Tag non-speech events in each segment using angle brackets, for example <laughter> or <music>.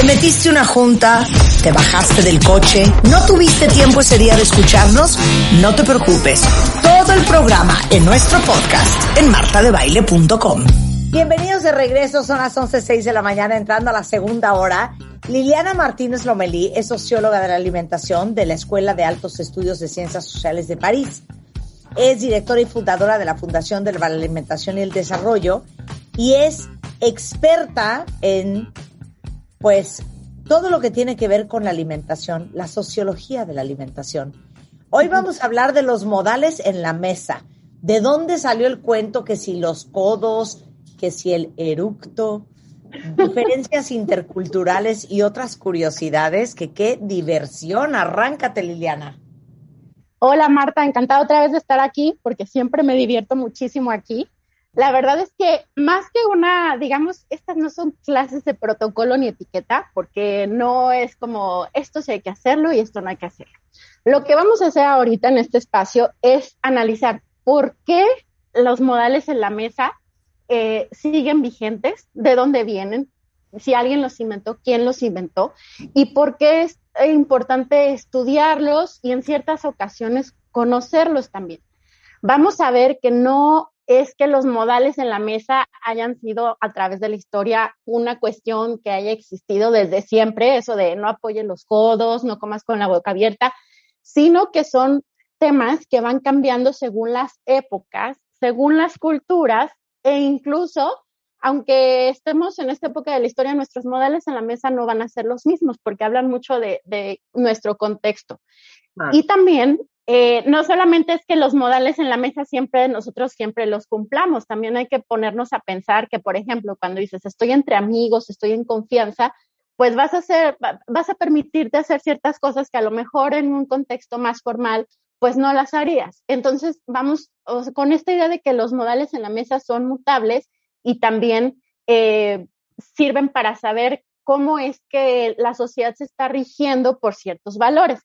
Te metiste una junta, te bajaste del coche, no tuviste tiempo ese día de escucharnos, no te preocupes. Todo el programa en nuestro podcast en martadebaile.com. Bienvenidos de regreso, son las 11.06 de la mañana entrando a la segunda hora. Liliana Martínez Lomelí es socióloga de la alimentación de la Escuela de Altos Estudios de Ciencias Sociales de París. Es directora y fundadora de la Fundación de la Alimentación y el Desarrollo y es experta en pues todo lo que tiene que ver con la alimentación, la sociología de la alimentación. Hoy vamos a hablar de los modales en la mesa. ¿De dónde salió el cuento que si los codos, que si el eructo, diferencias <laughs> interculturales y otras curiosidades? Que qué diversión. Arráncate, Liliana. Hola Marta, encantada otra vez de estar aquí porque siempre me divierto muchísimo aquí. La verdad es que más que una, digamos, estas no son clases de protocolo ni etiqueta, porque no es como esto sí hay que hacerlo y esto no hay que hacerlo. Lo que vamos a hacer ahorita en este espacio es analizar por qué los modales en la mesa eh, siguen vigentes, de dónde vienen, si alguien los inventó, quién los inventó y por qué es importante estudiarlos y en ciertas ocasiones conocerlos también. Vamos a ver que no es que los modales en la mesa hayan sido a través de la historia una cuestión que haya existido desde siempre, eso de no apoyen los codos, no comas con la boca abierta, sino que son temas que van cambiando según las épocas, según las culturas e incluso, aunque estemos en esta época de la historia, nuestros modales en la mesa no van a ser los mismos porque hablan mucho de, nuestro contexto. Ah. Y también eh, no solamente es que los modales en la mesa siempre, nosotros siempre los cumplamos, también hay que ponernos a pensar que, por ejemplo, cuando dices estoy entre amigos, estoy en confianza, pues vas a hacer, vas a permitirte hacer ciertas cosas que a lo mejor en un contexto más formal, pues no las harías. Entonces, vamos con esta idea de que los modales en la mesa son mutables y también eh, sirven para saber cómo es que la sociedad se está rigiendo por ciertos valores.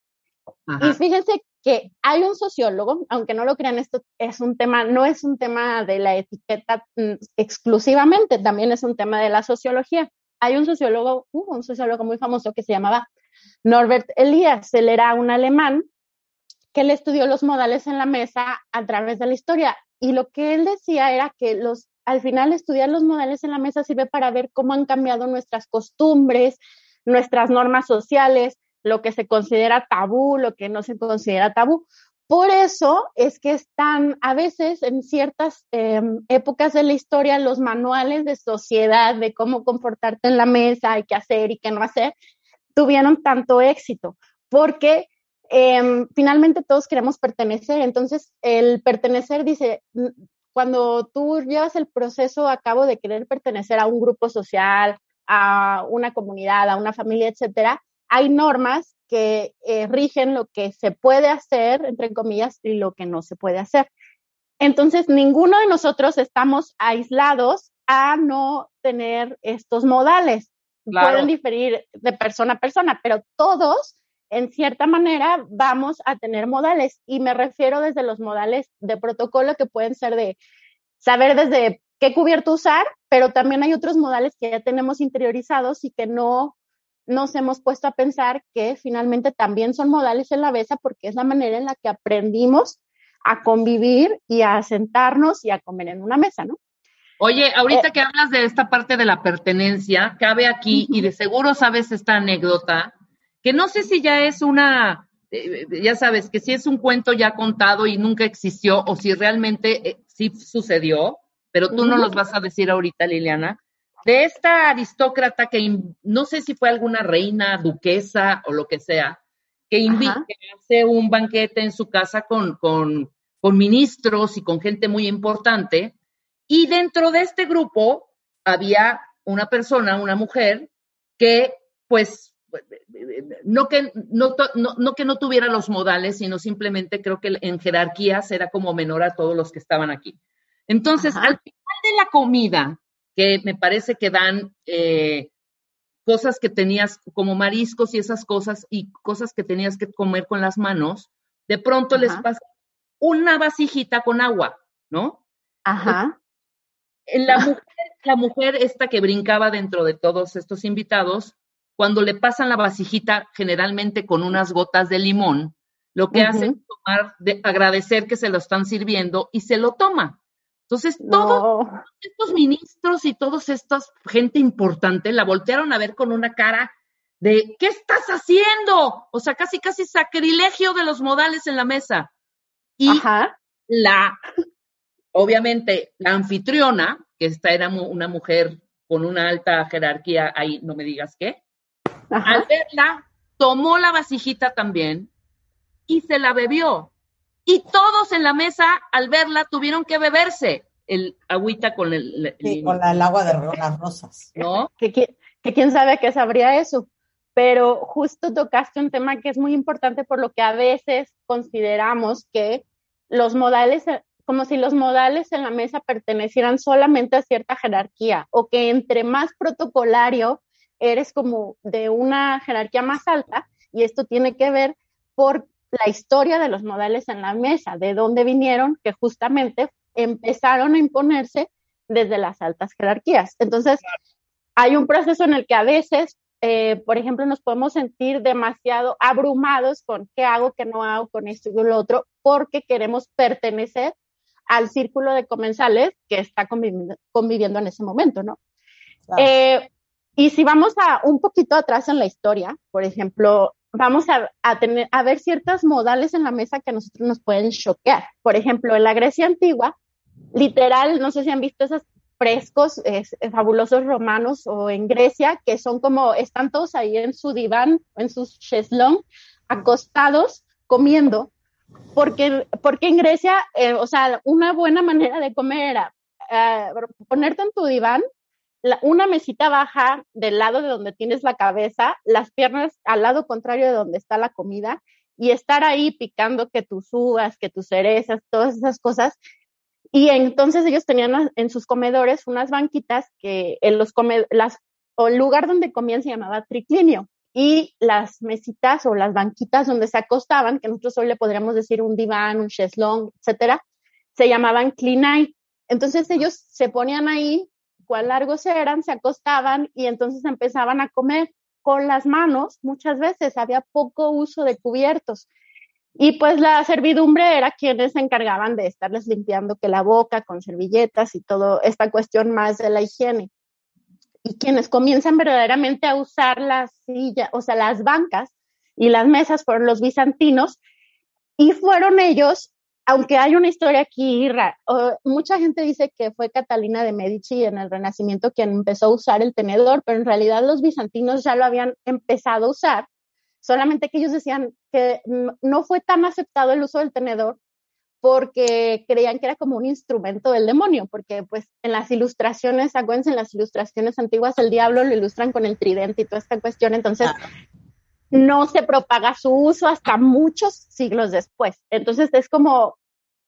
Y fíjense que hay un sociólogo, aunque no lo crean, esto es un tema, no es un tema de la etiqueta mm, exclusivamente, también es un tema de la sociología. Hay un sociólogo, un sociólogo muy famoso que se llamaba Norbert Elias, él era un alemán que le estudió los modales en la mesa a través de la historia y lo que él decía era que los al final estudiar los modales en la mesa sirve para ver cómo han cambiado nuestras costumbres, nuestras normas sociales, lo que se considera tabú, lo que no se considera tabú. Por eso es que están a veces en ciertas em, épocas de la historia los manuales de sociedad de cómo comportarte en la mesa y qué hacer y qué no hacer, tuvieron tanto éxito, porque em, finalmente todos queremos pertenecer. Entonces, el pertenecer dice, cuando tú llevas el proceso a cabo de querer pertenecer a un grupo social, a una comunidad, a una familia, etcétera, hay normas que eh, rigen lo que se puede hacer, entre comillas, y lo que no se puede hacer. Entonces, ninguno de nosotros estamos aislados a no tener estos modales. Pueden diferir de persona a persona, pero todos, en cierta manera, vamos a tener modales. Y me refiero desde los modales de protocolo que pueden ser de saber desde qué cubierto usar, pero también hay otros modales que ya tenemos interiorizados y que no nos hemos puesto a pensar que finalmente también son modales en la mesa porque es la manera en la que aprendimos a convivir y a sentarnos y a comer en una mesa, ¿no? Oye, ahorita eh, que hablas de esta parte de la pertenencia, cabe aquí, y de seguro sabes esta anécdota, que no sé si ya es una, eh, ya sabes, que si es un cuento ya contado y nunca existió, o si realmente eh, sí sucedió, pero tú no los vas a decir ahorita, Liliana, de esta aristócrata que no sé si fue alguna reina, duquesa o lo que sea, que invita, que hace un banquete en su casa con, con, con ministros y con gente muy importante. Y dentro de este grupo había una persona, una mujer, que pues no que no, no, que no tuviera los modales, sino simplemente creo que en jerarquías era como menor a todos los que estaban aquí. Entonces, al final de la comida, que me parece que dan eh, cosas que tenías como mariscos y esas cosas y cosas que tenías que comer con las manos, de pronto les pasa una vasijita con agua, ¿no? Ajá. La mujer, la mujer esta que brincaba dentro de todos estos invitados, cuando le pasan la vasijita generalmente con unas gotas de limón, lo que hace es tomar, de, agradecer que se lo están sirviendo y se lo toma. Entonces, todos estos ministros y todos estos, gente importante, la voltearon a ver con una cara de, ¿qué estás haciendo? O sea, casi, casi sacrilegio de los modales en la mesa. Y la, obviamente, la anfitriona, que esta era una mujer con una alta jerarquía, ahí no me digas qué, al verla, tomó la vasijita también y se la bebió. Y todos en la mesa, al verla, tuvieron que beberse el agüita con el, con el agua de las rosas. ¿No? Que, que, quién sabe qué sabría eso. Pero justo tocaste un tema que es muy importante por lo que a veces consideramos que los modales, como si los modales en la mesa pertenecieran solamente a cierta jerarquía o que entre más protocolario eres como de una jerarquía más alta y esto tiene que ver por la historia de los modales en la mesa, de dónde vinieron, que justamente empezaron a imponerse desde las altas jerarquías. Entonces, hay un proceso en el que a veces, eh, por ejemplo, nos podemos sentir demasiado abrumados con qué hago, qué no hago, con esto y lo otro, porque queremos pertenecer al círculo de comensales que está conviviendo, en ese momento, ¿no? Eh, y si vamos a un poquito atrás en la historia, por ejemplo, vamos a, tener, a ver ciertos modales en la mesa que a nosotros nos pueden choquear. Por ejemplo, en la Grecia antigua, literal, no sé si han visto esos frescos eh, fabulosos romanos o en Grecia, que son como, están todos ahí en su diván, en su cheslón, acostados, comiendo, porque, porque en Grecia, eh, o sea, una buena manera de comer era eh, ponerte en tu diván, una mesita baja del lado de donde tienes la cabeza, las piernas al lado contrario de donde está la comida y estar ahí picando que tus uvas, que tus cerezas, todas esas cosas. Y entonces ellos tenían en sus comedores unas banquitas que en los las, o el lugar donde comían se llamaba triclinio y las mesitas o las banquitas donde se acostaban, que nosotros hoy le podríamos decir un diván, un cheslong, etcétera, se llamaban clinai. Entonces ellos se ponían ahí cuán largos eran, se acostaban y entonces empezaban a comer con las manos, muchas veces había poco uso de cubiertos. Y pues la servidumbre era quienes se encargaban de estarles limpiando que la boca con servilletas y todo esta cuestión más de la higiene. Y quienes comienzan verdaderamente a usar las sillas, o sea, las bancas y las mesas fueron los bizantinos y fueron ellos aunque hay una historia aquí, mucha gente dice que fue Catalina de Medici en el Renacimiento quien empezó a usar el tenedor, pero en realidad los bizantinos ya lo habían empezado a usar, solamente que ellos decían que no fue tan aceptado el uso del tenedor porque creían que era como un instrumento del demonio, porque pues en las ilustraciones, acuérdense, en las ilustraciones antiguas el diablo lo ilustran con el tridente y toda esta cuestión, entonces no se propaga su uso hasta muchos siglos después. Entonces es como,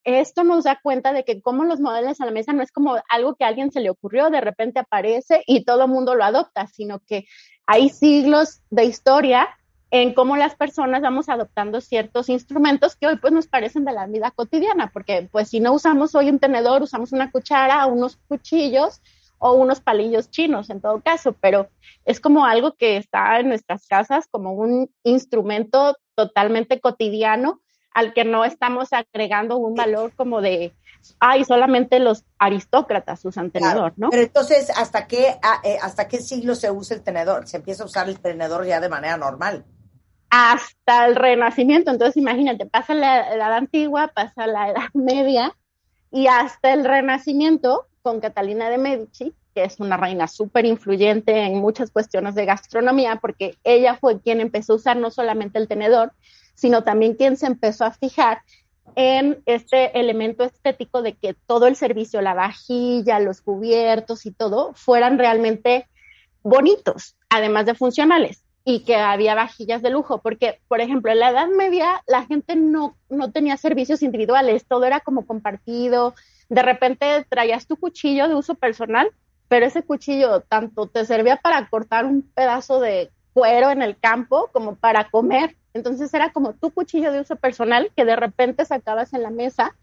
esto nos da cuenta de que como los modelos a la mesa no es como algo que a alguien se le ocurrió, de repente aparece y todo el mundo lo adopta, sino que hay siglos de historia en cómo las personas vamos adoptando ciertos instrumentos que hoy pues nos parecen de la vida cotidiana, porque pues si no usamos hoy un tenedor, usamos una cuchara, unos cuchillos, o unos palillos chinos en todo caso, pero es como algo que está en nuestras casas como un instrumento totalmente cotidiano al que no estamos agregando un valor como de, ay, solamente los aristócratas usan tenedor, ¿no? Pero entonces, ¿hasta qué, ah, eh, ¿hasta qué siglo se usa el tenedor? Se empieza a usar el tenedor ya de manera normal. Hasta el Renacimiento, entonces imagínate, pasa la edad antigua, pasa la edad media y hasta el Renacimiento con Catalina de Medici, que es una reina súper influyente en muchas cuestiones de gastronomía, porque ella fue quien empezó a usar no solamente el tenedor, sino también quien se empezó a fijar en este elemento estético de que todo el servicio, la vajilla, los cubiertos y todo, fueran realmente bonitos, además de funcionales, y que había vajillas de lujo, porque, por ejemplo, en la Edad Media la gente no, no tenía servicios individuales, todo era como compartido, de repente traías tu cuchillo de uso personal, pero ese cuchillo tanto te servía para cortar un pedazo de cuero en el campo como para comer. Entonces era como tu cuchillo de uso personal que de repente sacabas en la mesa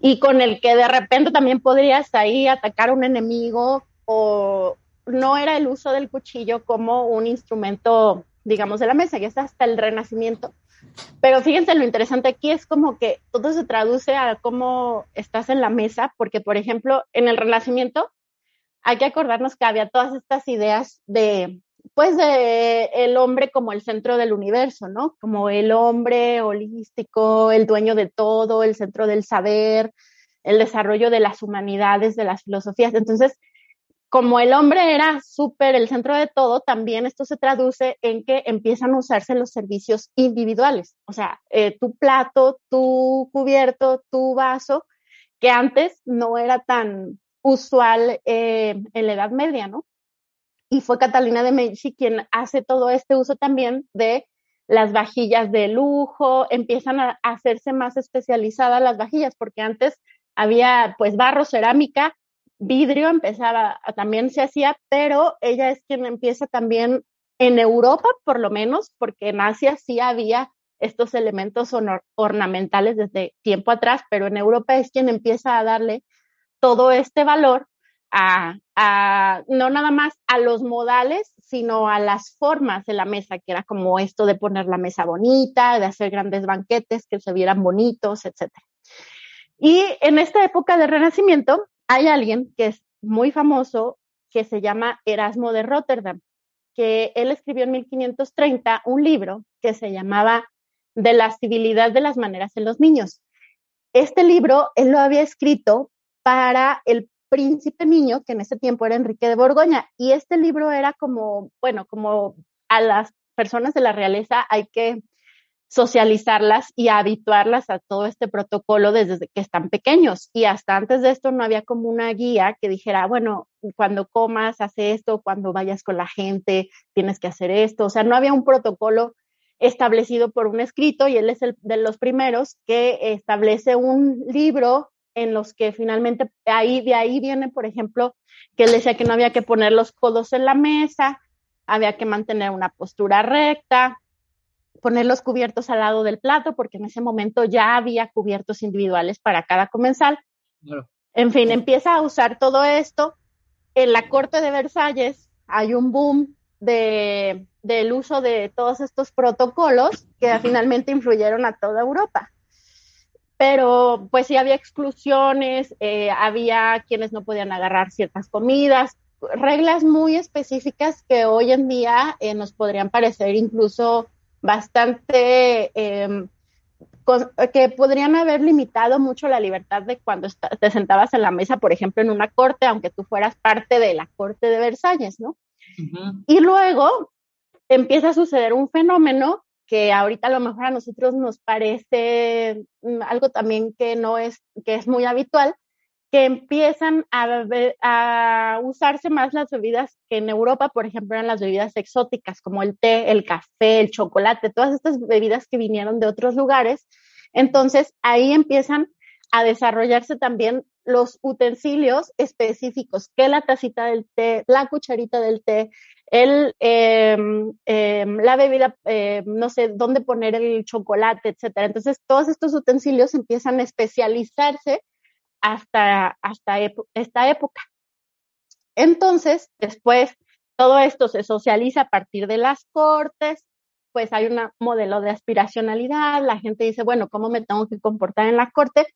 y con el que de repente también podrías ahí atacar a un enemigo o no era el uso del cuchillo como un instrumento, digamos, de la mesa, ya está hasta el Renacimiento. Pero fíjense lo interesante aquí es como que todo se traduce a cómo estás en la mesa, porque por ejemplo, en el Renacimiento hay que acordarnos que había todas estas ideas de, pues, de el hombre como el centro del universo, ¿no? Como el hombre holístico, el dueño de todo, el centro del saber, el desarrollo de las humanidades, de las filosofías. Entonces, como el hombre era súper el centro de todo, también esto se traduce en que empiezan a usarse los servicios individuales, o sea, eh, tu plato, tu cubierto, tu vaso, que antes no era tan usual eh, en la Edad Media, ¿no? Y fue Catalina de Medici quien hace todo este uso también de las vajillas de lujo, empiezan a hacerse más especializadas las vajillas, porque antes había pues barro, cerámica, vidrio empezaba, también se hacía, pero ella es quien empieza también en Europa, por lo menos, porque en Asia sí había estos elementos ornamentales desde tiempo atrás, pero en Europa es quien empieza a darle todo este valor a, a, no nada más a los modales, sino a las formas de la mesa, que era como esto de poner la mesa bonita, de hacer grandes banquetes que se vieran bonitos, etc. Y en esta época del Renacimiento, hay alguien que es muy famoso que se llama Erasmo de Rotterdam, que él escribió en 1530 un libro que se llamaba De la civilidad de las maneras en los niños. Este libro él lo había escrito para el príncipe niño, que en ese tiempo era Enrique de Borgoña, y este libro era como, bueno, como a las personas de la realeza hay que socializarlas y habituarlas a todo este protocolo desde que están pequeños. Y hasta antes de esto no había como una guía que dijera, bueno, cuando comas, hace esto, cuando vayas con la gente, tienes que hacer esto. O sea, no había un protocolo establecido por un escrito y él es el de los primeros que establece un libro en los que finalmente ahí de ahí viene, por ejemplo, que él decía que no había que poner los codos en la mesa, había que mantener una postura recta, poner los cubiertos al lado del plato, porque en ese momento ya había cubiertos individuales para cada comensal. En fin, empieza a usar todo esto. En la corte de Versalles hay un boom de, del uso de todos estos protocolos que finalmente influyeron a toda Europa. Pero pues sí había exclusiones, eh, había quienes no podían agarrar ciertas comidas, reglas muy específicas que hoy en día eh, nos podrían parecer incluso bastante em, que podrían haber limitado mucho la libertad de cuando te sentabas en la mesa, por ejemplo, en una corte, aunque tú fueras parte de la corte de Versalles, ¿no? Y luego empieza a suceder un fenómeno que ahorita a lo mejor a nosotros nos parece mm, algo también que no es, que es muy habitual, que empiezan a, usarse más las bebidas que en Europa, por ejemplo, eran las bebidas exóticas como el té, el café, el chocolate, todas estas bebidas que vinieron de otros lugares. Entonces, ahí empiezan a desarrollarse también los utensilios específicos, que la tacita del té, la cucharita del té, el, em, la bebida, em, no sé, dónde poner el chocolate, etcétera. Entonces, todos estos utensilios empiezan a especializarse hasta, hasta esta época. Entonces, después, todo esto se socializa a partir de las cortes, pues hay un modelo de aspiracionalidad, la gente dice, bueno, ¿cómo me tengo que comportar en la corte?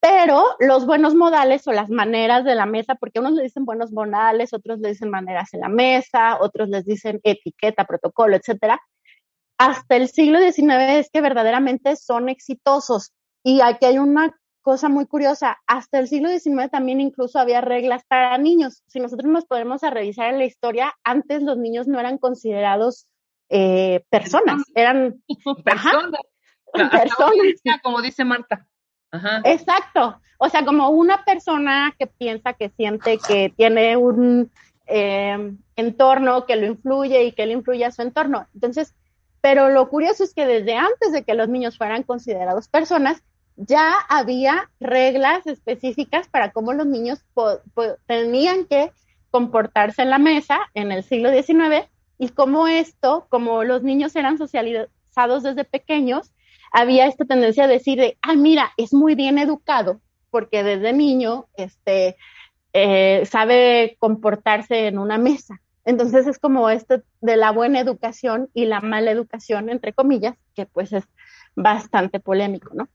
Pero los buenos modales o las maneras de la mesa, porque unos le dicen buenos modales, otros le dicen maneras en la mesa, otros les dicen etiqueta, protocolo, etcétera. Hasta el siglo XIX es que verdaderamente son exitosos. Y aquí hay una cosa muy curiosa, hasta el siglo XIX también incluso había reglas para niños. Si nosotros nos podemos a revisar en la historia, antes los niños no eran considerados eh, personas, eran <laughs> personas. <laughs> personas. Como dice Marta. Exacto. O sea, como una persona que piensa, que siente, que tiene un eh, entorno que lo influye y que le influye a su entorno. Entonces, pero lo curioso es que desde antes de que los niños fueran considerados personas, ya había reglas específicas para cómo los niños tenían que comportarse en la mesa en el siglo XIX y cómo esto, como los niños eran socializados desde pequeños, había esta tendencia a decir de, ah, mira, es muy bien educado, porque desde niño, este, eh, sabe comportarse en una mesa. Entonces es como esto de la buena educación y la mala educación, entre comillas, que pues es bastante polémico, ¿no?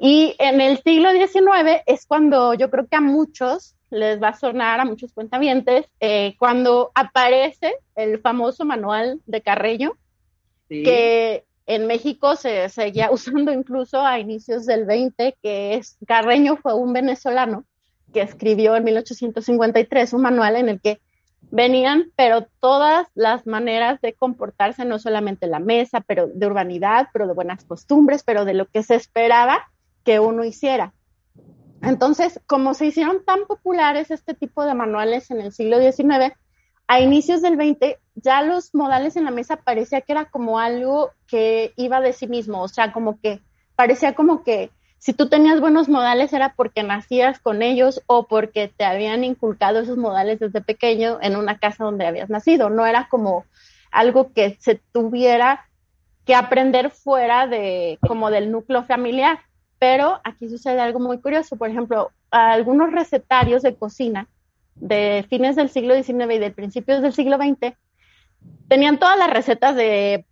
Y en el siglo XIX es cuando yo creo que a muchos les va a sonar, a muchos cuentavientes, eh, cuando aparece el famoso manual de Carreño, que en México se seguía <laughs> usando incluso a inicios del 20, que es Carreño fue un venezolano que escribió en 1853 un manual en el que venían, pero todas las maneras de comportarse, no solamente la mesa, pero de urbanidad, pero de buenas costumbres, pero de lo que se esperaba que uno hiciera. Entonces, como se hicieron tan populares este tipo de manuales en el siglo XIX, a inicios del 20 ya los modales en la mesa parecía que era como algo que iba de sí mismo, o sea, como que parecía como que si tú tenías buenos modales era porque nacías con ellos o porque te habían inculcado esos modales desde pequeño en una casa donde habías nacido, no era como algo que se tuviera que aprender fuera de como del núcleo familiar. Pero aquí sucede algo muy curioso, por ejemplo, algunos recetarios de cocina de fines del siglo XIX y de principios del siglo XX tenían todas las recetas de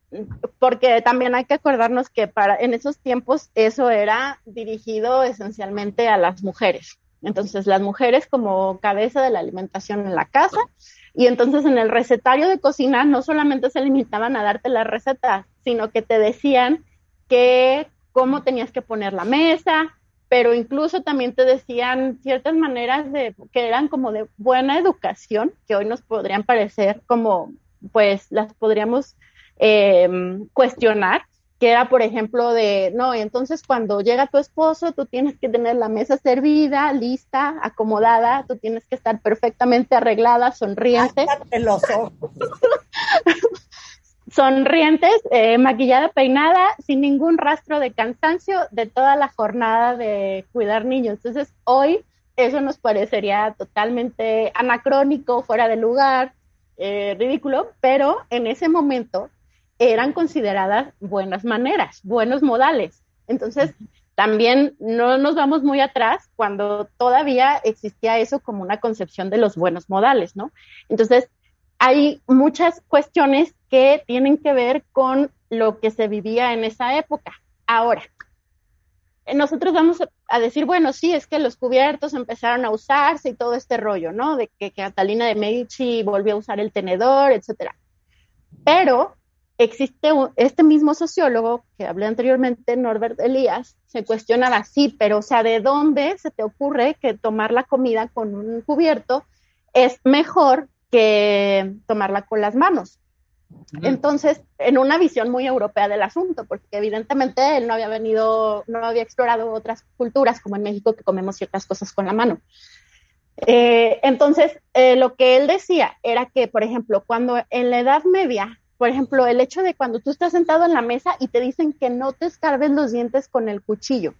porque también hay que acordarnos que para en esos tiempos eso era dirigido esencialmente a las mujeres. Entonces, las mujeres como cabeza de la alimentación en la casa y entonces en el recetario de cocina no solamente se limitaban a darte la receta, sino que te decían que cómo tenías que poner la mesa, pero incluso también te decían ciertas maneras de que eran como de buena educación, que hoy nos podrían parecer como pues las podríamos eh, cuestionar, que era, por ejemplo, de, no, entonces cuando llega tu esposo, tú tienes que tener la mesa servida, lista, acomodada, tú tienes que estar perfectamente arreglada, sonriente. los ojos. <laughs> sonrientes, eh, maquillada, peinada, sin ningún rastro de cansancio de toda la jornada de cuidar niños. Entonces, hoy eso nos parecería totalmente anacrónico, fuera de lugar, eh, ridículo, pero en ese momento eran consideradas buenas maneras, buenos modales. Entonces, también no nos vamos muy atrás cuando todavía existía eso como una concepción de los buenos modales, ¿no? Entonces, hay muchas cuestiones que tienen que ver con lo que se vivía en esa época. Ahora, nosotros vamos a decir, bueno, sí, es que los cubiertos empezaron a usarse y todo este rollo, ¿no? De que, Catalina de Medici volvió a usar el tenedor, etcétera. Pero existe este mismo sociólogo que hablé anteriormente, Norbert Elías, se cuestionaba, sí, pero o sea, ¿de dónde se te ocurre que tomar la comida con un cubierto es mejor que tomarla con las manos? Entonces, en una visión muy europea del asunto, porque evidentemente él no había venido, no había explorado otras culturas, como en México, que comemos ciertas cosas con la mano. Eh, entonces, eh, lo que él decía era que, por ejemplo, cuando en la Edad Media por ejemplo, el hecho de cuando tú estás sentado en la mesa y te dicen que no te escarbes los dientes con el cuchillo,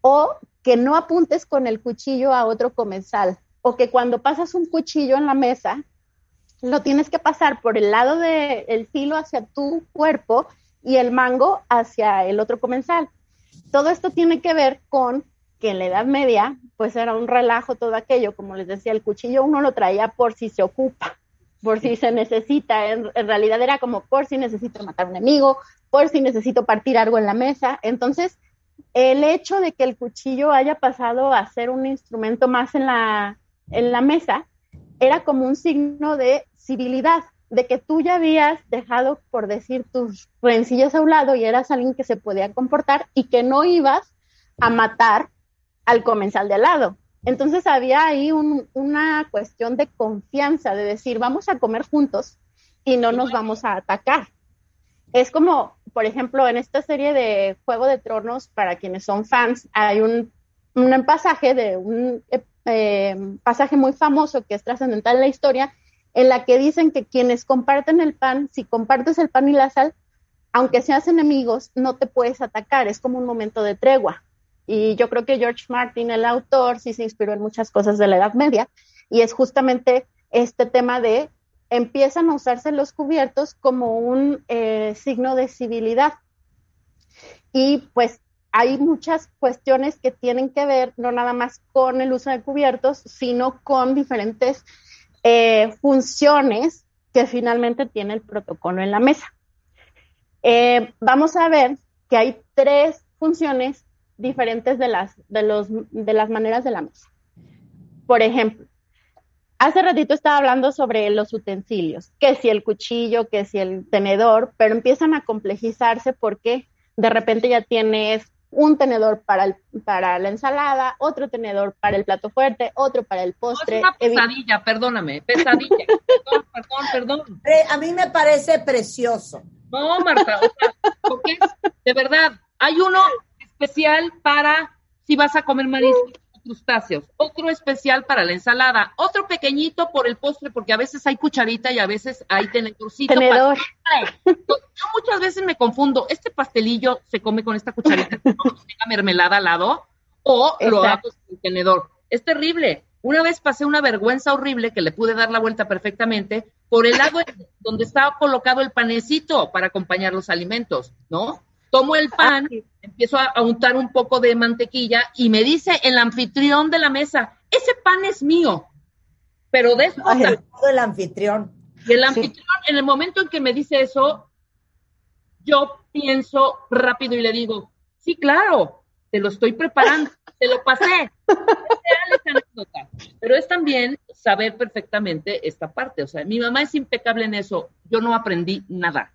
o que no apuntes con el cuchillo a otro comensal, o que cuando pasas un cuchillo en la mesa, lo tienes que pasar por el lado del filo hacia tu cuerpo y el mango hacia el otro comensal. Todo esto tiene que ver con que en la Edad Media, pues era un relajo todo aquello, como les decía, el cuchillo uno lo traía por si se ocupa, por si se necesita, en, realidad era como por si necesito matar a un enemigo, por si necesito partir algo en la mesa. Entonces, el hecho de que el cuchillo haya pasado a ser un instrumento más en la, en la mesa era como un signo de civilidad, de que tú ya habías dejado, por decir, tus rencillas a un lado y eras alguien que se podía comportar y que no ibas a matar al comensal de al lado. Entonces había ahí una cuestión de confianza, de decir, vamos a comer juntos y no nos vamos a atacar. Es como, por ejemplo, en esta serie de Juego de Tronos, para quienes son fans, hay un, pasaje de un eh, pasaje muy famoso que es trascendental en la historia, en la que dicen que quienes comparten el pan, si compartes el pan y la sal, aunque seas enemigos, no te puedes atacar, es como un momento de tregua. Y yo creo que George Martin, el autor, sí se inspiró en muchas cosas de la Edad Media y es justamente este tema de empiezan a usarse los cubiertos como un eh, signo de civilidad. Y pues hay muchas cuestiones que tienen que ver no nada más con el uso de cubiertos, sino con diferentes eh, funciones que finalmente tiene el protocolo en la mesa. Eh, vamos a ver que hay tres funciones diferentes de las, de, los, de las maneras de la mesa. Por ejemplo, hace ratito estaba hablando sobre los utensilios, que si el cuchillo, que si el tenedor, pero empiezan a complejizarse porque de repente ya tienes un tenedor para, el, para la ensalada, otro tenedor para el plato fuerte, otro para el postre. es una pesadilla, perdóname, pesadilla. <laughs> perdón, perdón, perdón. A mí me parece precioso. No, Marta, o sea, porque es, de verdad, hay uno especial para si vas a comer mariscos crustáceos, otro especial para la ensalada, otro pequeñito por el postre, porque a veces hay cucharita y a veces hay tenedorcito. Tenedor. Yo muchas veces me confundo, ¿este pastelillo se come con esta cucharita que no tenga mermelada al lado? ¿O lo hago con el tenedor? Es terrible. Una vez pasé una vergüenza horrible que le pude dar la vuelta perfectamente por el lado <laughs> donde estaba colocado el panecito para acompañar los alimentos, ¿no? Tomo el pan, empiezo a, untar un poco de mantequilla y me dice el anfitrión de la mesa, ese pan es mío. Pero de eso... el anfitrión. el anfitrión, en el momento en que me dice eso, yo pienso rápido y le digo, sí, claro, te lo estoy preparando, te lo pasé. <laughs> Pero es también saber perfectamente esta parte. O sea, mi mamá es impecable en eso. Yo no aprendí nada.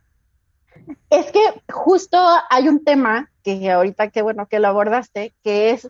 Es que justo hay un tema que ahorita que bueno que lo abordaste, que es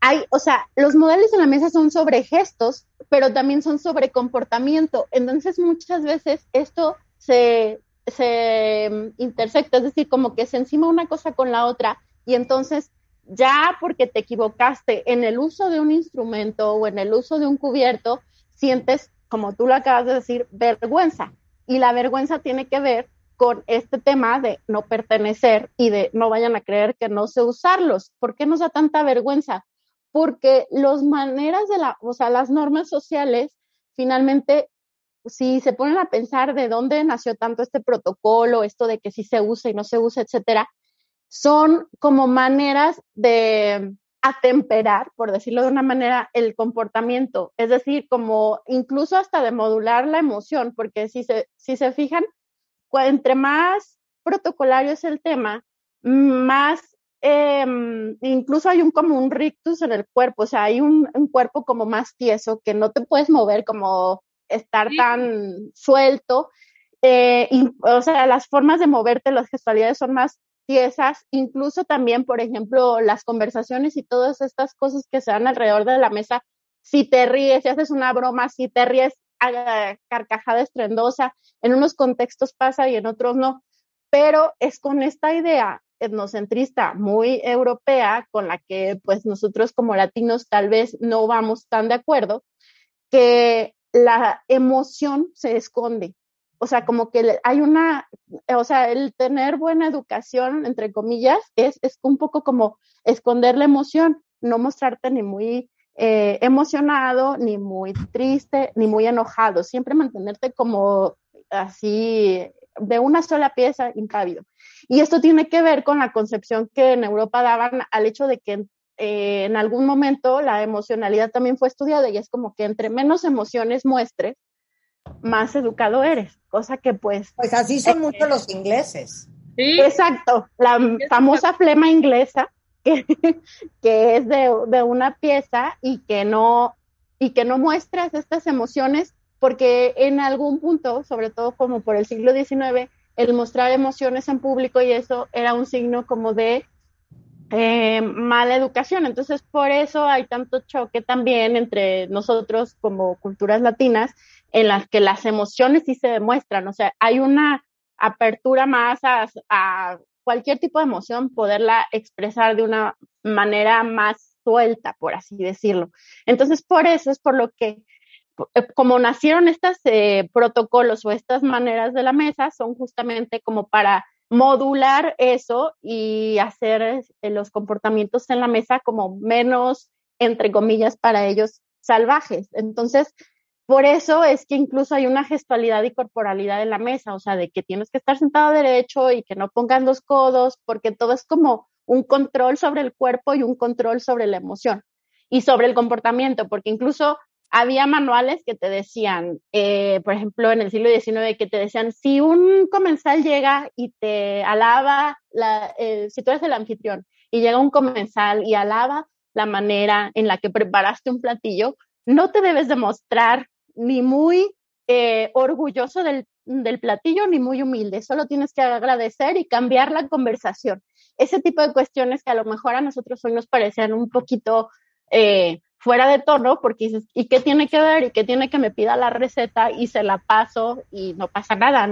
hay, o sea, los modelos en la mesa son sobre gestos, pero también son sobre comportamiento. Entonces, muchas veces esto se, se mm, intersecta, es decir, como que se encima una cosa con la otra, y entonces ya porque te equivocaste en el uso de un instrumento o en el uso de un cubierto, sientes, como tú lo acabas de decir, vergüenza. Y la vergüenza tiene que ver con este tema de no pertenecer y de no vayan a creer que no sé usarlos. ¿Por qué nos da tanta vergüenza? Porque las maneras de la, o sea, las normas sociales, finalmente, si se ponen a pensar de dónde nació tanto este protocolo, esto de que si se usa y no se usa, etcétera, son como maneras de atemperar, por decirlo de una manera, el comportamiento. Es decir, como incluso hasta de modular la emoción, porque si se, si se fijan, entre más protocolario es el tema, más em, incluso hay un como un rictus en el cuerpo, o sea, hay un, cuerpo como más tieso que no te puedes mover como estar tan suelto. Eh, o sea, las formas de moverte, las gestualidades son más tiesas, incluso también, por ejemplo, las conversaciones y todas estas cosas que se dan alrededor de la mesa, si te ríes, si haces una broma, si te ríes, carcajada estrendosa, en unos contextos pasa y en otros no, pero es con esta idea etnocentrista muy europea con la que pues nosotros como latinos tal vez no vamos tan de acuerdo, que la emoción se esconde. O sea, como que hay una, o sea, el tener buena educación, entre comillas, es, es un poco como esconder la emoción, no mostrarte ni muy eh, emocionado, ni muy triste, ni muy enojado. Siempre mantenerte como así de una sola pieza, impávido. Y esto tiene que ver con la concepción que en Europa daban al hecho de que eh, en algún momento la emocionalidad también fue estudiada y es como que entre menos emociones muestres, más educado eres, cosa que pues... Pues así son muchos eh, los ingleses. Exacto, la famosa flema inglesa <laughs> que, es de, una pieza y que no y que no muestras estas emociones porque en algún punto, sobre todo como por el siglo XIX, el mostrar emociones en público y eso era un signo como de eh, mala educación. Entonces, por eso hay tanto choque también entre nosotros como culturas latinas en las que las emociones sí se demuestran. O sea, hay una apertura más a cualquier tipo de emoción, poderla expresar de una manera más suelta, por así decirlo. Entonces, por eso es por lo que, eh, como nacieron estos eh, protocolos o estas maneras de la mesa, son justamente como para modular eso y hacer eh, los comportamientos en la mesa como menos, entre comillas, para ellos salvajes. Entonces, por eso es que incluso hay una gestualidad y corporalidad en la mesa, o sea, de que tienes que estar sentado derecho y que no pongan los codos, porque todo es como un control sobre el cuerpo y un control sobre la emoción y sobre el comportamiento, porque incluso había manuales que te decían, eh, por ejemplo, en el siglo XIX, que te decían, si un comensal llega y te alaba, la, eh, si tú eres el anfitrión y llega un comensal y alaba la manera en la que preparaste un platillo, no te debes demostrar ni muy eh, orgulloso del, platillo ni muy humilde, solo tienes que agradecer y cambiar la conversación. Ese tipo de cuestiones que a lo mejor a nosotros hoy nos parecen un poquito eh, fuera de tono, porque dices, ¿y qué tiene que ver? ¿Y qué tiene que me pida la receta y se la paso y no pasa nada?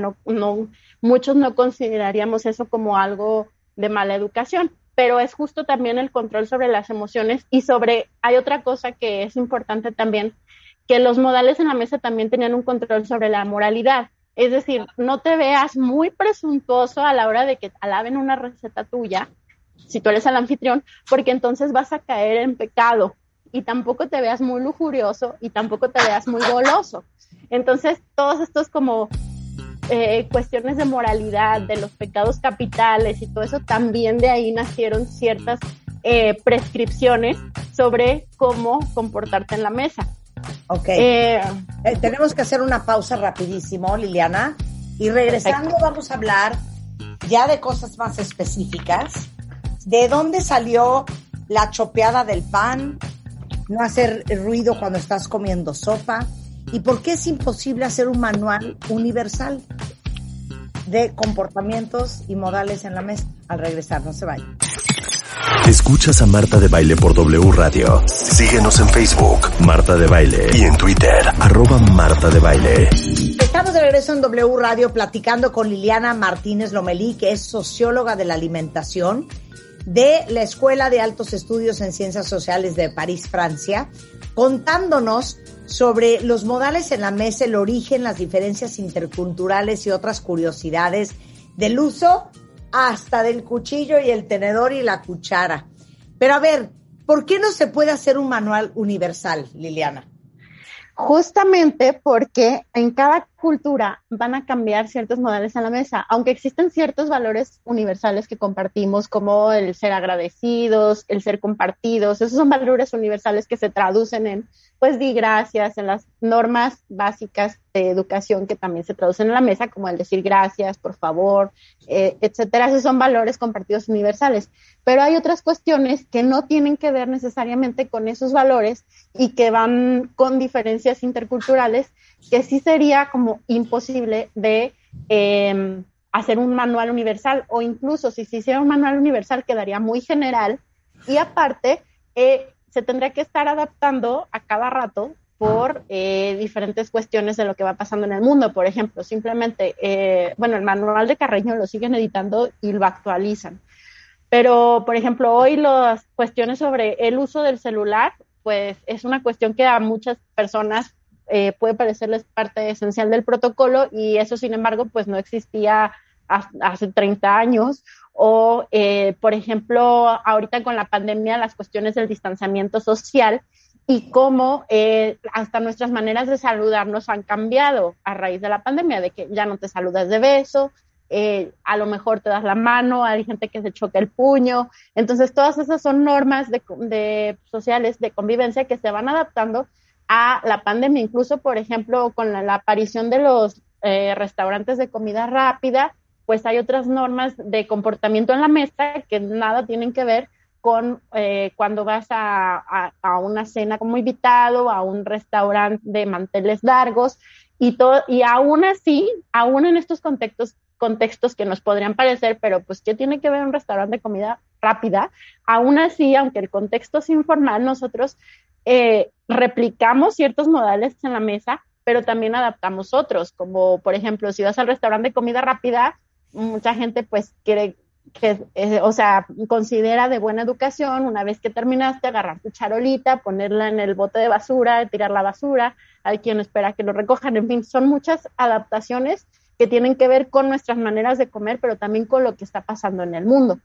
Muchos no consideraríamos eso como algo de mala educación, pero es justo también el control sobre las emociones y sobre, hay otra cosa que es importante también, que los modales en la mesa también tenían un control sobre la moralidad. Es decir, no te veas muy presuntuoso a la hora de que alaben una receta tuya, si tú eres el anfitrión, porque entonces vas a caer en pecado y tampoco te veas muy lujurioso y tampoco te veas muy goloso. Entonces, todos estos como eh, cuestiones de moralidad, de los pecados capitales y todo eso, también de ahí nacieron ciertas eh, prescripciones sobre cómo comportarte en la mesa. Ok. Eh, tenemos que hacer una pausa rapidísimo, Liliana, y regresando vamos a hablar ya de cosas más específicas. ¿De dónde salió la chopeada del pan? no hacer ruido cuando estás comiendo sopa y por qué es imposible hacer un manual universal de comportamientos y modales en la mesa. Al regresar, no se vayan. Escuchas a Marta de Baile por W Radio. Síguenos en Facebook, Marta de Baile, y en Twitter, arroba Marta de Baile. Estamos de regreso en W Radio platicando con Liliana Martínez Lomelí, que es socióloga de la alimentación de la Escuela de Altos Estudios en Ciencias Sociales de París, Francia, contándonos sobre los modales en la mesa, el origen, las diferencias interculturales y otras curiosidades del uso hasta del cuchillo y el tenedor y la cuchara. Pero a ver, ¿por qué no se puede hacer un manual universal, Liliana? Justamente porque en cada cultura van a cambiar ciertos modales en la mesa, aunque existen ciertos valores universales que compartimos, como el ser agradecidos, el ser compartidos, esos son valores universales que se traducen en, pues, di gracias, en las normas básicas de educación que también se traducen en la mesa, como el decir gracias, por favor, eh, etcétera. Esos son valores compartidos universales. Pero hay otras cuestiones que no tienen que ver necesariamente con esos valores y que van con diferencias interculturales, que sí sería como imposible de em, hacer un manual universal o incluso si se hiciera un manual universal quedaría muy general y aparte eh, se tendría que estar adaptando a cada rato por eh, diferentes cuestiones de lo que va pasando en el mundo. Por ejemplo, simplemente, eh, bueno, el manual de Carreño lo siguen editando y lo actualizan. Pero, por ejemplo, hoy las cuestiones sobre el uso del celular, pues es una cuestión que a muchas personas eh, puede parecerles parte esencial del protocolo y eso, sin embargo, pues no existía hace 30 años. O, por ejemplo, ahorita con la pandemia, las cuestiones del distanciamiento social y cómo eh, hasta nuestras maneras de saludarnos han cambiado a raíz de la pandemia, de que ya no te saludas de beso, eh, a lo mejor te das la mano, hay gente que se choca el puño. Entonces, todas esas son normas de, sociales de convivencia que se van adaptando a la pandemia. Incluso, por ejemplo, con la, aparición de los eh, restaurantes de comida rápida, pues hay otras normas de comportamiento en la mesa que nada tienen que ver con eh, cuando vas a, una cena como invitado, a un restaurante de manteles largos y todo, y aún así, aún en estos contextos, contextos que nos podrían parecer, pero pues ¿qué tiene que ver un restaurante de comida rápida? Aún así, aunque el contexto es informal, nosotros eh, replicamos ciertos modales en la mesa, pero también adaptamos otros, como por ejemplo, si vas al restaurante de comida rápida, mucha gente pues quiere que, eh, o sea, considera de buena educación una vez que terminaste agarrar tu charolita, ponerla en el bote de basura, tirar la basura, hay quien espera que lo recojan, en fin, son muchas adaptaciones que tienen que ver con nuestras maneras de comer, pero también con lo que está pasando en el mundo.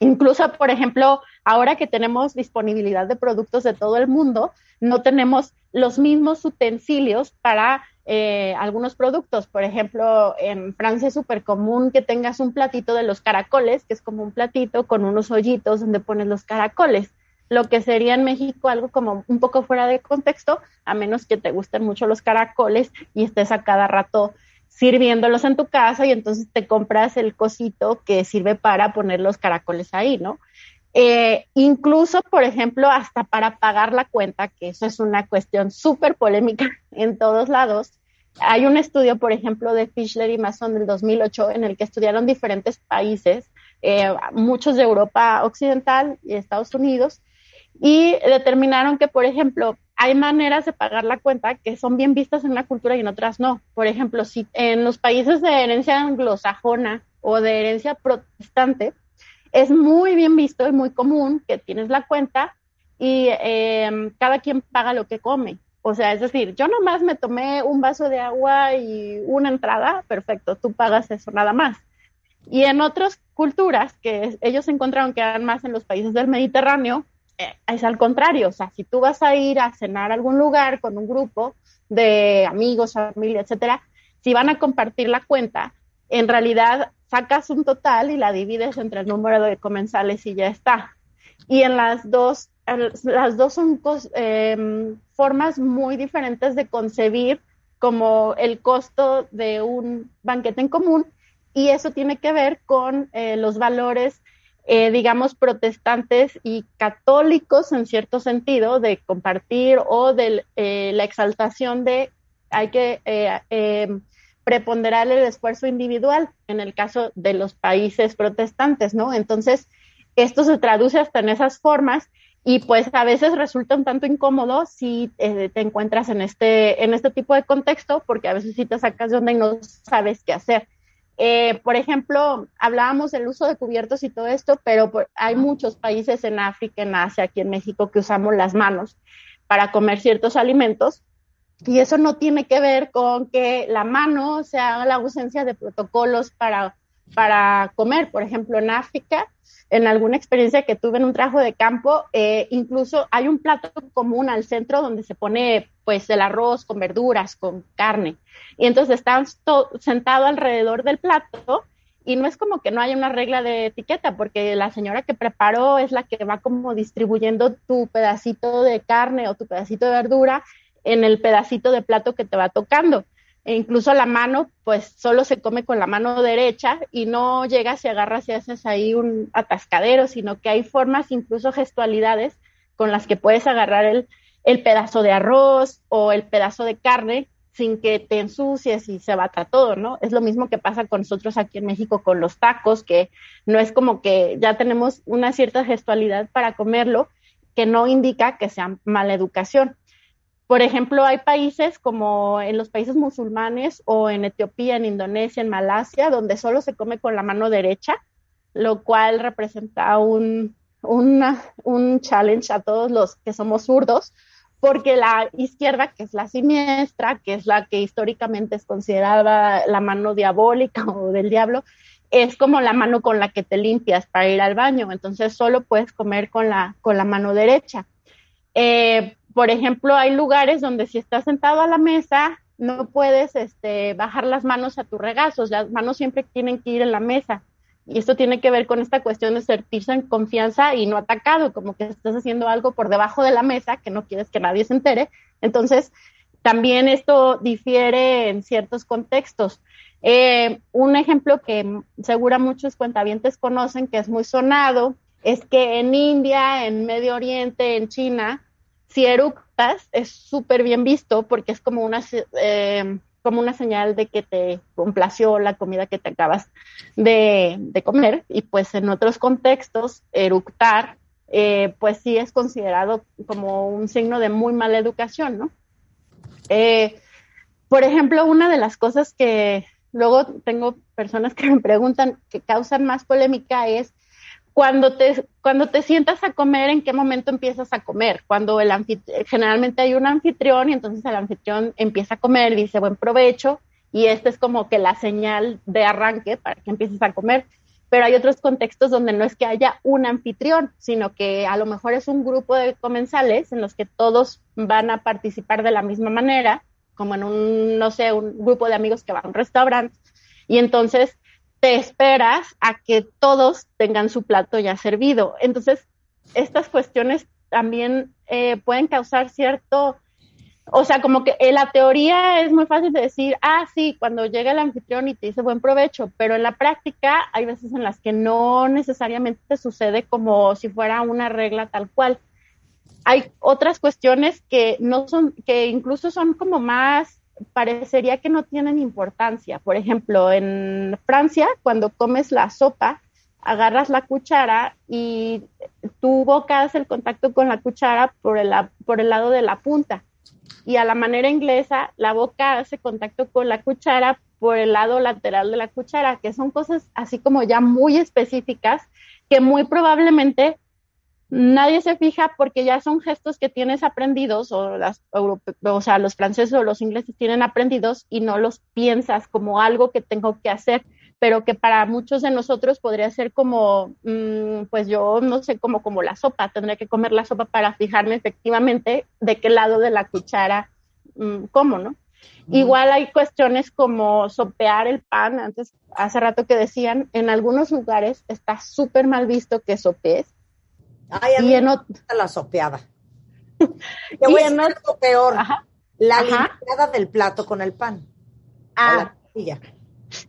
Incluso, por ejemplo, ahora que tenemos disponibilidad de productos de todo el mundo, no tenemos los mismos utensilios para eh, algunos productos. Por ejemplo, en Francia es súper común que tengas un platito de los caracoles, que es como un platito con unos hoyitos donde pones los caracoles. Lo que sería en México algo como un poco fuera de contexto, a menos que te gusten mucho los caracoles y estés a cada rato sirviéndolos en tu casa y entonces te compras el cosito que sirve para poner los caracoles ahí, ¿no? Eh, incluso, por ejemplo, hasta para pagar la cuenta, que eso es una cuestión súper polémica <laughs> en todos lados, hay un estudio, por ejemplo, de Fischler y Mason del 2008 en el que estudiaron diferentes países, eh, muchos de Europa Occidental y Estados Unidos, y determinaron que, por ejemplo, hay maneras de pagar la cuenta que son bien vistas en una cultura y en otras no. Por ejemplo, si en los países de herencia anglosajona o de herencia protestante, es muy bien visto y muy común que tienes la cuenta y eh, cada quien paga lo que come. O sea, es decir, yo nomás me tomé un vaso de agua y una entrada, perfecto, tú pagas eso nada más. Y en otras culturas que ellos encontraron que eran más en los países del Mediterráneo, es al contrario, o sea, si tú vas a ir a cenar a algún lugar con un grupo de amigos, familia, etcétera, si van a compartir la cuenta, en realidad sacas un total y la divides entre el número de comensales y ya está. Y en las dos las dos son em, formas muy diferentes de concebir como el costo de un banquete en común y eso tiene que ver con eh, los valores, eh, digamos, protestantes y católicos en cierto sentido de compartir o de eh, la exaltación de hay que em, preponderar el esfuerzo individual en el caso de los países protestantes, ¿no? Entonces, esto se traduce hasta en esas formas y pues a veces resulta un tanto incómodo si eh, te encuentras en este, en este tipo de contexto, porque a veces sí te sacas de onda y no sabes qué hacer. Eh, por ejemplo, hablábamos del uso de cubiertos y todo esto, pero hay muchos países en África, en Asia, aquí en México, que usamos las manos para comer ciertos alimentos. Y eso no tiene que ver con que la mano sea la ausencia de protocolos para, para comer. Por ejemplo, en África en alguna experiencia que tuve en un trabajo de campo, eh, incluso hay un plato común al centro donde se pone pues el arroz con verduras, con carne. Y entonces están sentado alrededor del plato y no es como que no haya una regla de etiqueta, porque la señora que preparó es la que va como distribuyendo tu pedacito de carne o tu pedacito de verdura en el pedacito de plato que te va tocando e incluso la mano, pues solo se come con la mano derecha y no llegas y agarras y haces ahí un atascadero, sino que hay formas, incluso gestualidades, con las que puedes agarrar el, el pedazo de arroz o el pedazo de carne sin que te ensucies y se bata todo, ¿no? Es lo mismo que pasa con nosotros aquí en México con los tacos, que no es como que ya tenemos una cierta gestualidad para comerlo, que no indica que sea mala educación. Por ejemplo, hay países como en los países musulmanes o en Etiopía, en Indonesia, en Malasia, donde solo se come con la mano derecha, lo cual representa un, un challenge a todos los que somos zurdos, porque la izquierda, que es la siniestra, que es la que históricamente es considerada la mano diabólica o del diablo, es como la mano con la que te limpias para ir al baño, entonces solo puedes comer con la, con la mano derecha. Eh, por ejemplo, hay lugares donde si estás sentado a la mesa, no puedes este, bajar las manos a tus regazos, las manos siempre tienen que ir en la mesa. Y esto tiene que ver con esta cuestión de sentirse en confianza y no atacado, como que estás haciendo algo por debajo de la mesa que no quieres que nadie se entere. Entonces, también esto difiere en ciertos contextos. Eh, un ejemplo que segura muchos cuentavientes conocen, que es muy sonado, es que en India, en Medio Oriente, en China, si eructas es súper bien visto porque es como una, eh, como una señal de que te complació la comida que te acabas de, comer y pues en otros contextos eructar eh, pues sí es considerado como un signo de muy mala educación, ¿no? Eh, por ejemplo, una de las cosas que luego tengo personas que me preguntan que causan más polémica es cuando te, cuando te sientas a comer, ¿en qué momento empiezas a comer? Cuando el generalmente hay un anfitrión y entonces el anfitrión empieza a comer, dice buen provecho y este es como que la señal de arranque para que empieces a comer. Pero hay otros contextos donde no es que haya un anfitrión, sino que a lo mejor es un grupo de comensales en los que todos van a participar de la misma manera, como en un, no sé, un grupo de amigos que va a un restaurante y entonces te esperas a que todos tengan su plato ya servido. Entonces, estas cuestiones también eh, pueden causar cierto, o sea, como que en la teoría es muy fácil de decir, ah, sí, cuando llega el anfitrión y te dice buen provecho, pero en la práctica hay veces en las que no necesariamente sucede como si fuera una regla tal cual. Hay otras cuestiones que no son, que incluso son como más parecería que no tienen importancia. Por ejemplo, en Francia, cuando comes la sopa, agarras la cuchara y tu boca hace el contacto con la cuchara por el, por el lado de la punta. Y a la manera inglesa, la boca hace contacto con la cuchara por el lado lateral de la cuchara, que son cosas así como ya muy específicas que muy probablemente nadie se fija porque ya son gestos que tienes aprendidos o, las, o sea, los franceses o los ingleses tienen aprendidos y no los piensas como algo que tengo que hacer, pero que para muchos de nosotros podría ser como, mm, pues yo no sé, como, como la sopa, tendría que comer la sopa para fijarme efectivamente de qué lado de la cuchara mm, como, ¿no? Igual hay cuestiones como sopear el pan, antes, hace rato que decían, en algunos lugares está súper mal visto que sopees, Ay, a mí me gusta la sopeada. <laughs> Te voy a decir peor. La limpiada del plato con el pan. Ah,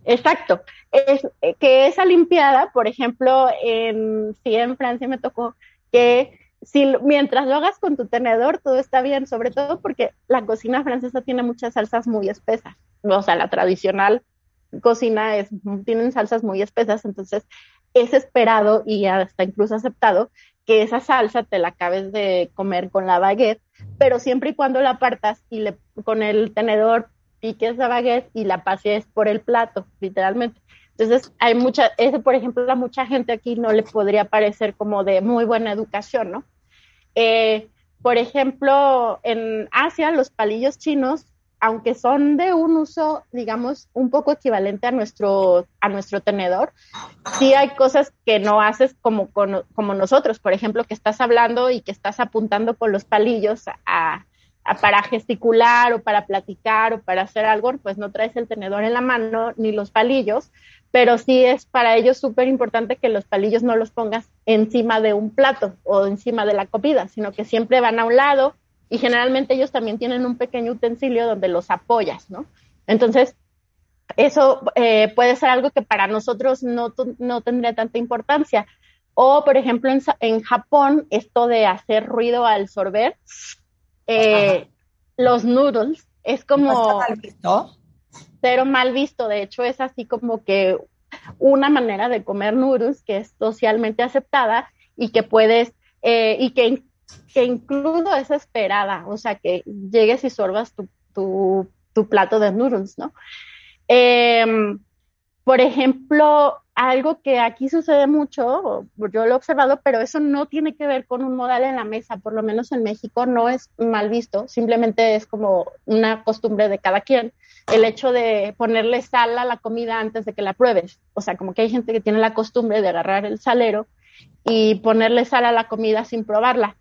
exacto. Es, eh, que esa limpiada, por ejemplo, en, sí, en Francia me tocó que si mientras lo hagas con tu tenedor, todo está bien, sobre todo porque la cocina francesa tiene muchas salsas muy espesas. O sea, la tradicional cocina es, tienen salsas muy espesas, entonces es esperado y hasta incluso aceptado que esa salsa te la acabes de comer con la baguette, pero siempre y cuando la apartas y con el tenedor piques la baguette y la pases por el plato, literalmente. Entonces, hay mucha, ese por ejemplo, a mucha gente aquí no le podría parecer como de muy buena educación, ¿no? Eh, por ejemplo, en Asia, los palillos chinos aunque son de un uso, digamos, un poco equivalente a nuestro, a nuestro tenedor, sí hay cosas que no haces como, como nosotros, por ejemplo, que estás hablando y que estás apuntando con los palillos a, para gesticular o para platicar o para hacer algo, pues no traes el tenedor en la mano ni los palillos, pero sí es para ellos súper importante que los palillos no los pongas encima de un plato o encima de la comida, sino que siempre van a un lado y generalmente ellos también tienen un pequeño utensilio donde los apoyas, ¿no? Entonces, eso eh, puede ser algo que para nosotros no, no tendría tanta importancia. O, por ejemplo, en, Japón, esto de hacer ruido al sorber, eh, los noodles, es como... mal visto? Cero mal visto. De hecho, es así como que una manera de comer noodles que es socialmente aceptada y que puedes, eh, y que que incluso es esperada, o sea, que llegues y sorbas tu, tu, plato de noodles, ¿no? Em, por ejemplo, algo que aquí sucede mucho, yo lo he observado, pero eso no tiene que ver con un modal en la mesa, por lo menos en México no es mal visto, simplemente es como una costumbre de cada quien, el hecho de ponerle sal a la comida antes de que la pruebes. O sea, como que hay gente que tiene la costumbre de agarrar el salero y ponerle sal a la comida sin probarla.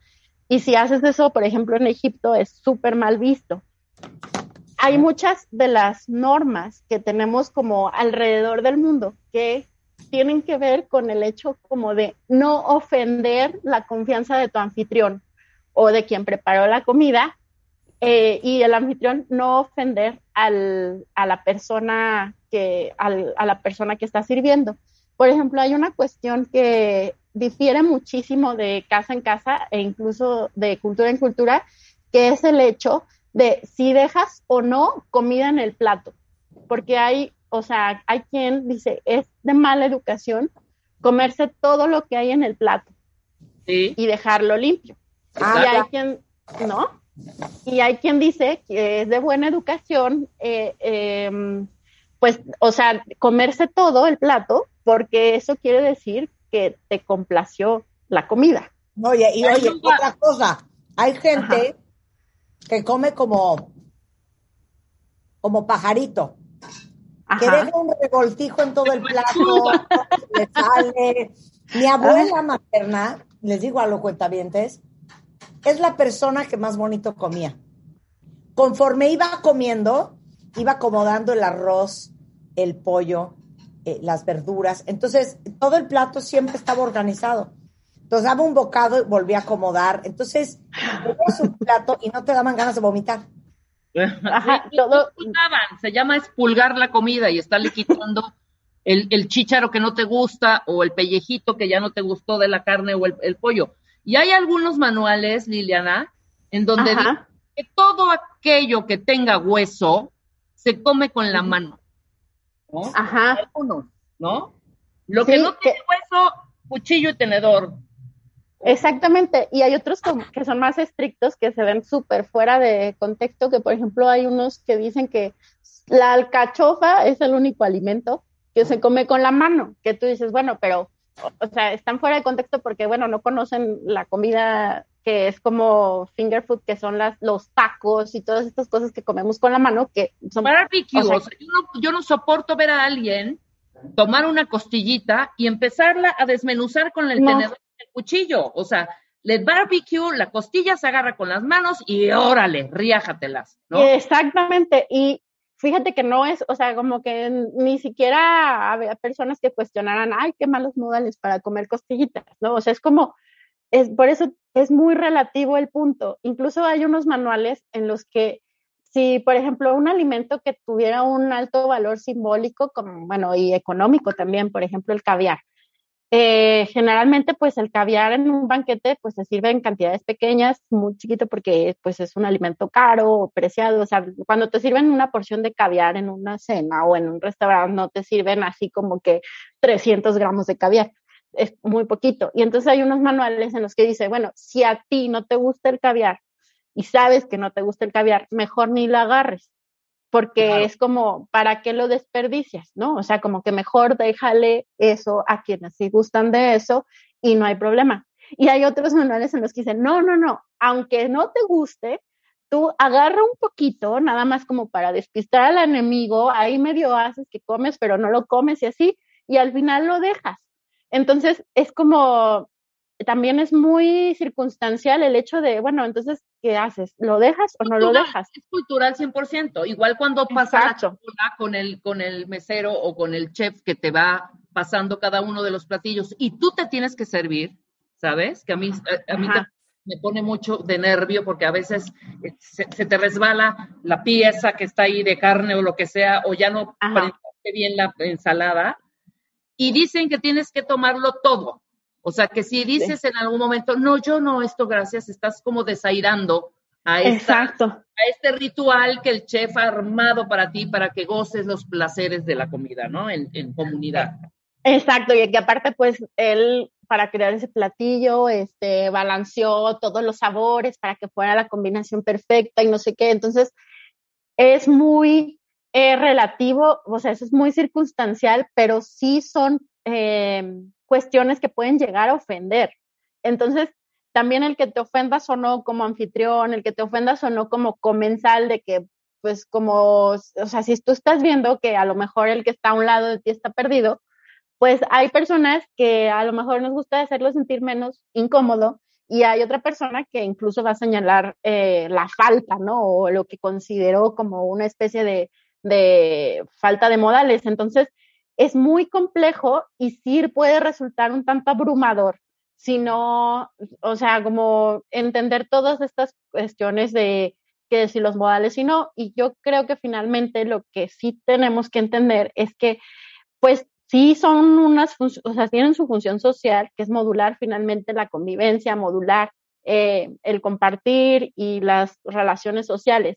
Y si haces eso, por ejemplo, en Egipto, es súper mal visto. Hay muchas de las normas que tenemos como alrededor del mundo que tienen que ver con el hecho como de no ofender la confianza de tu anfitrión o de quien preparó la comida eh, y el anfitrión no ofender al, a la persona que a la persona que está sirviendo. Por ejemplo, hay una cuestión que difiere muchísimo de casa en casa e incluso de cultura en cultura, que es el hecho de si dejas o no comida en el plato. Porque hay, o sea, hay quien dice, es de mala educación comerse todo lo que hay en el plato y dejarlo limpio. y hay quien, ¿no? Y hay quien dice que es de buena educación, eh, em, pues, o sea, comerse todo el plato, porque eso quiere decir que te complació la comida. Oye, y oye, otra cosa, hay gente que come como, como pajarito, que deja un revoltijo en todo el plato, le sale. Mi abuela materna, les digo a los cuentavientes, es la persona que más bonito comía. conforme iba comiendo, iba acomodando el arroz, el pollo, eh, las verduras. Entonces, todo el plato siempre estaba organizado. Entonces, daba un bocado y volvía a acomodar. Entonces, es <laughs> un plato y no te daban ganas de vomitar. Ajá, todo... Se llama expulgar la comida y estarle quitando <laughs> el, el chícharo que no te gusta o el pellejito que ya no te gustó de la carne o el, pollo. Y hay algunos manuales, Liliana, en donde dice que todo aquello que tenga hueso se come con la mano. Ajá. Algunos, ¿no? Lo que no tiene hueso, cuchillo y tenedor. Exactamente, y hay otros que son más estrictos que se ven súper fuera de contexto, que por ejemplo hay unos que dicen que la alcachofa es el único alimento que se come con la mano, que tú dices, bueno, pero, o sea, están fuera de contexto porque, bueno, no conocen la comida que es como finger food, que son las, los tacos y todas estas cosas que comemos con la mano, que son... Barbecue, yo, no, soporto ver a alguien tomar una costillita y empezarla a desmenuzar con el tenedor y el cuchillo, o sea, le barbecue, la costilla se agarra con las manos y órale, riájatelas, ¿no? Exactamente, y fíjate que no es, o sea, como que ni siquiera había personas que cuestionaran, ay, qué malos modales para comer costillitas, ¿no? O sea, es como, es, por eso es muy relativo el punto. Incluso hay unos manuales en los que si, por ejemplo, un alimento que tuviera un alto valor simbólico, como, bueno, y económico también, por ejemplo, el caviar, eh, generalmente, pues el caviar en un banquete, pues se sirve en cantidades pequeñas, muy chiquito porque pues es un alimento caro o preciado. O sea, cuando te sirven una porción de caviar en una cena o en un restaurante, no te sirven así como que 300 gramos de caviar. Es muy poquito. Y entonces hay unos manuales en los que dice, bueno, si a ti no te gusta el caviar y sabes que no te gusta el caviar, mejor ni lo agarres porque es como, ¿para qué lo desperdicias? ¿No? O sea, como que mejor déjale eso a quienes sí gustan de eso y no hay problema. Y hay otros manuales en los que dicen, no, no, no, aunque no te guste, tú agarra un poquito, nada más como para despistar al enemigo, ahí medio haces que comes, pero no lo comes y así, y al final lo dejas. Entonces, es como, también es muy circunstancial el hecho de, bueno, entonces, ¿qué haces? ¿Lo dejas o no lo dejas? Es cultural 100%. Igual cuando pasa la con el, con el mesero o con el chef que te va pasando cada uno de los platillos y tú te tienes que servir, ¿sabes? Que a mí, a, mí me pone mucho de nervio porque a veces eh, se, te resbala la pieza que está ahí de carne o lo que sea, o ya no bien la ensalada. Y dicen que tienes que tomarlo todo o sea, que si dices en algún momento, no, yo no, esto gracias, estás como desairando a, Exacto. a este ritual que el chef ha armado para ti, para que goces los placeres de la comida, ¿no? En, comunidad. Exacto, y que aparte, pues, él, para crear ese platillo, este, balanceó todos los sabores para que fuera la combinación perfecta y no sé qué. Entonces, es muy eh, relativo, o sea, eso es muy circunstancial, pero sí son eh, cuestiones que pueden llegar a ofender. Entonces, también el que te ofenda sonó como anfitrión, el que te ofenda sonó como comensal de que, pues como, o sea, si tú estás viendo que a lo mejor el que está a un lado de ti está perdido, pues hay personas que a lo mejor nos gusta hacerlo sentir menos incómodo y hay otra persona que incluso va a señalar eh, la falta, ¿no? O lo que consideró como una especie de, de falta de modales. Entonces, es muy complejo y sí puede resultar un tanto abrumador, sino, o sea, como entender todas estas cuestiones de que si los modales y no, y yo creo que finalmente lo que sí tenemos que entender es que, pues, sí son unas, o sea, tienen su función social, que es modular finalmente la convivencia, modular eh, el compartir y las relaciones sociales,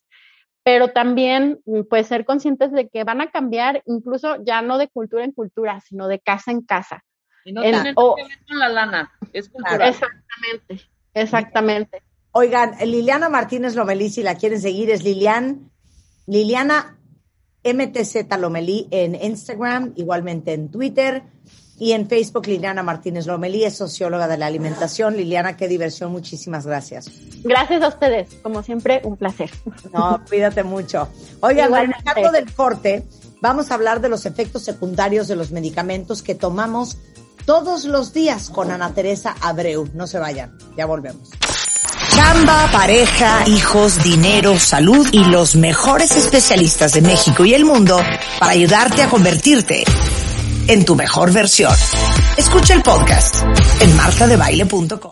pero también mm, pues ser conscientes de que van a cambiar incluso ya no de cultura en cultura, sino de casa en casa. Y no tiene que ver con la lana, es cultural. Exactamente, exactamente. Oigan, Liliana Martínez Lomelí, si la quieren seguir, es Lilian, Liliana MTZ Lomelí en Instagram, igualmente en Twitter. Y en Facebook, Liliana Martínez Lomelí es socióloga de la alimentación. Liliana, qué diversión, muchísimas gracias. Gracias a ustedes, como siempre, un placer. No, <laughs> cuídate mucho. Oigan, al mercado del corte, vamos a hablar de los efectos secundarios de los medicamentos que tomamos todos los días con Ana Teresa Abreu. No se vayan, ya volvemos. Chamba, pareja, hijos, dinero, salud y los mejores especialistas de México y el mundo para ayudarte a convertirte en tu mejor versión. Escucha el podcast en martadebaile.com.